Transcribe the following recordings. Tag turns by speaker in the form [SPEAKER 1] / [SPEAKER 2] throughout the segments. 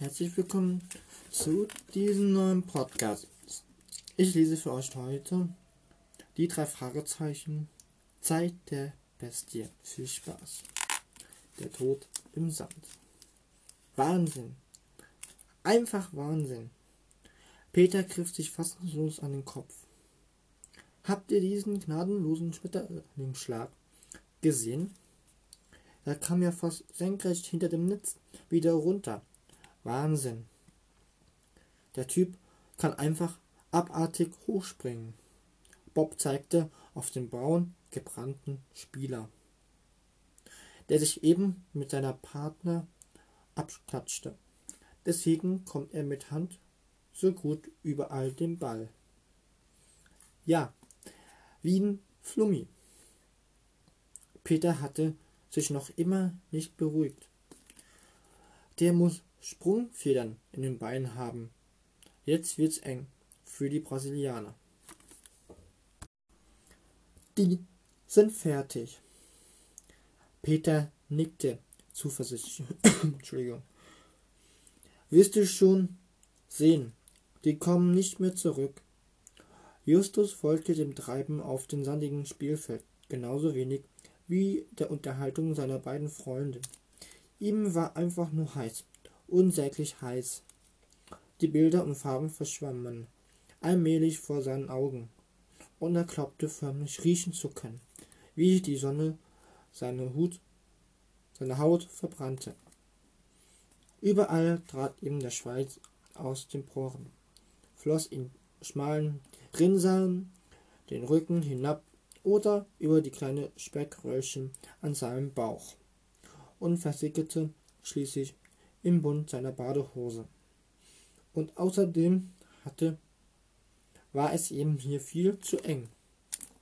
[SPEAKER 1] Herzlich willkommen zu diesem neuen Podcast. Ich lese für euch heute die drei Fragezeichen Zeit der Bestie. Viel Spaß. Der Tod im Sand. Wahnsinn. Einfach Wahnsinn. Peter griff sich fassungslos an den Kopf. Habt ihr diesen gnadenlosen Schmetterlingsschlag gesehen? Er kam ja fast senkrecht hinter dem Netz wieder runter. Wahnsinn. Der Typ kann einfach abartig hochspringen. Bob zeigte auf den braunen, gebrannten Spieler, der sich eben mit seiner Partner abklatschte. Deswegen kommt er mit Hand so gut überall den Ball. Ja, wie ein Flummi. Peter hatte sich noch immer nicht beruhigt. Der muss Sprungfedern in den Beinen haben. Jetzt wird's eng für die Brasilianer. Die sind fertig. Peter nickte zuversichtlich. Entschuldigung. Wirst du schon sehen, die kommen nicht mehr zurück. Justus folgte dem Treiben auf dem sandigen Spielfeld genauso wenig wie der Unterhaltung seiner beiden Freunde. Ihm war einfach nur heiß unsäglich heiß. Die Bilder und Farben verschwammen allmählich vor seinen Augen, und er glaubte förmlich riechen zu können, wie die Sonne seine, Hut, seine Haut verbrannte. Überall trat ihm der Schweiß aus den Poren, floss in schmalen Rinnsalen den Rücken hinab oder über die kleinen Speckröllchen an seinem Bauch und versickerte schließlich im Bund seiner Badehose. Und außerdem hatte, war es eben hier viel zu eng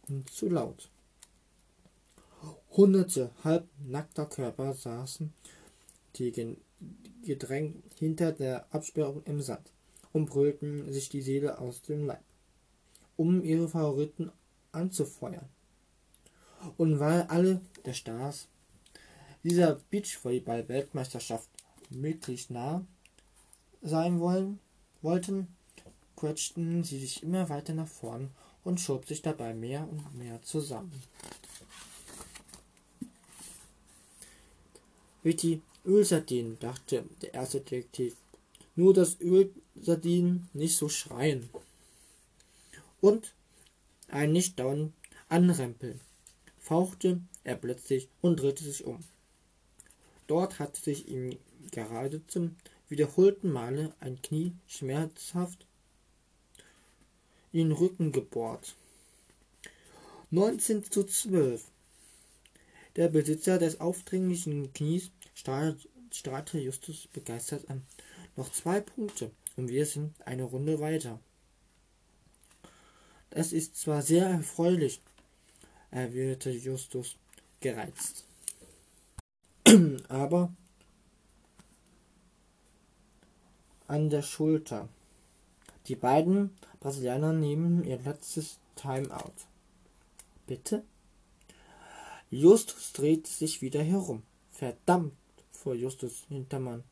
[SPEAKER 1] und zu laut. Hunderte halbnackter Körper saßen die gedrängt hinter der Absperrung im Sand und brüllten sich die Seele aus dem Leib, um ihre Favoriten anzufeuern. Und weil alle der Stars dieser Beachvolleyball-Weltmeisterschaft möglichst nah sein wollen, wollten, quetschten sie sich immer weiter nach vorn und schob sich dabei mehr und mehr zusammen. Wie Ölsardinen, dachte der erste Detektiv. Nur dass Ölsardinen nicht so schreien. Und ein nicht dauernd anrempeln, fauchte er plötzlich und drehte sich um. Dort hatte sich ihm gerade zum wiederholten Male ein Knie schmerzhaft in den Rücken gebohrt. 19 zu 12. Der Besitzer des aufdringlichen Knies strahlte Justus begeistert an. Noch zwei Punkte und wir sind eine Runde weiter. Das ist zwar sehr erfreulich, erwiderte Justus gereizt. Aber an der Schulter. Die beiden Brasilianer nehmen ihr letztes Timeout. Bitte? Justus dreht sich wieder herum. Verdammt, fuhr Justus Hintermann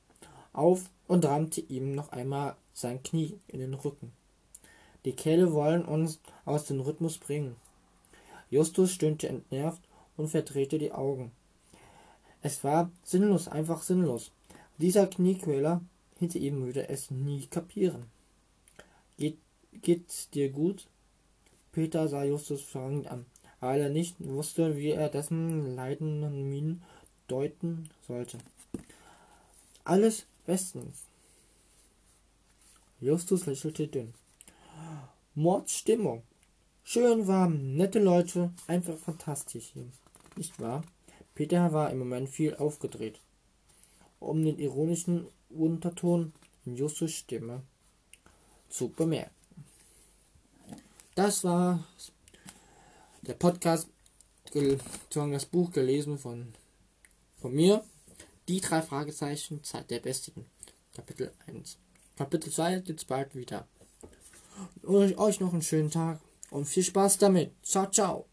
[SPEAKER 1] auf und rammte ihm noch einmal sein Knie in den Rücken. Die Kerle wollen uns aus dem Rhythmus bringen. Justus stöhnte entnervt und verdrehte die Augen. Es war sinnlos, einfach sinnlos. Dieser Kniequäler hinter ihm würde es nie kapieren. Geht, geht's dir gut? Peter sah Justus fragend an, weil er nicht wusste, wie er dessen leidenden Mienen deuten sollte. Alles bestens. Justus lächelte dünn. Mordstimmung. Schön warm, nette Leute, einfach fantastisch. Nicht wahr? Peter war im Moment viel aufgedreht. Um den ironischen Unterton in Justus Stimme zu bemerken. Das war der Podcast, das Buch gelesen von, von mir. Die drei Fragezeichen, Zeit der Besten. Kapitel 1. Kapitel 2 jetzt bald wieder. Und euch noch einen schönen Tag und viel Spaß damit. Ciao, ciao.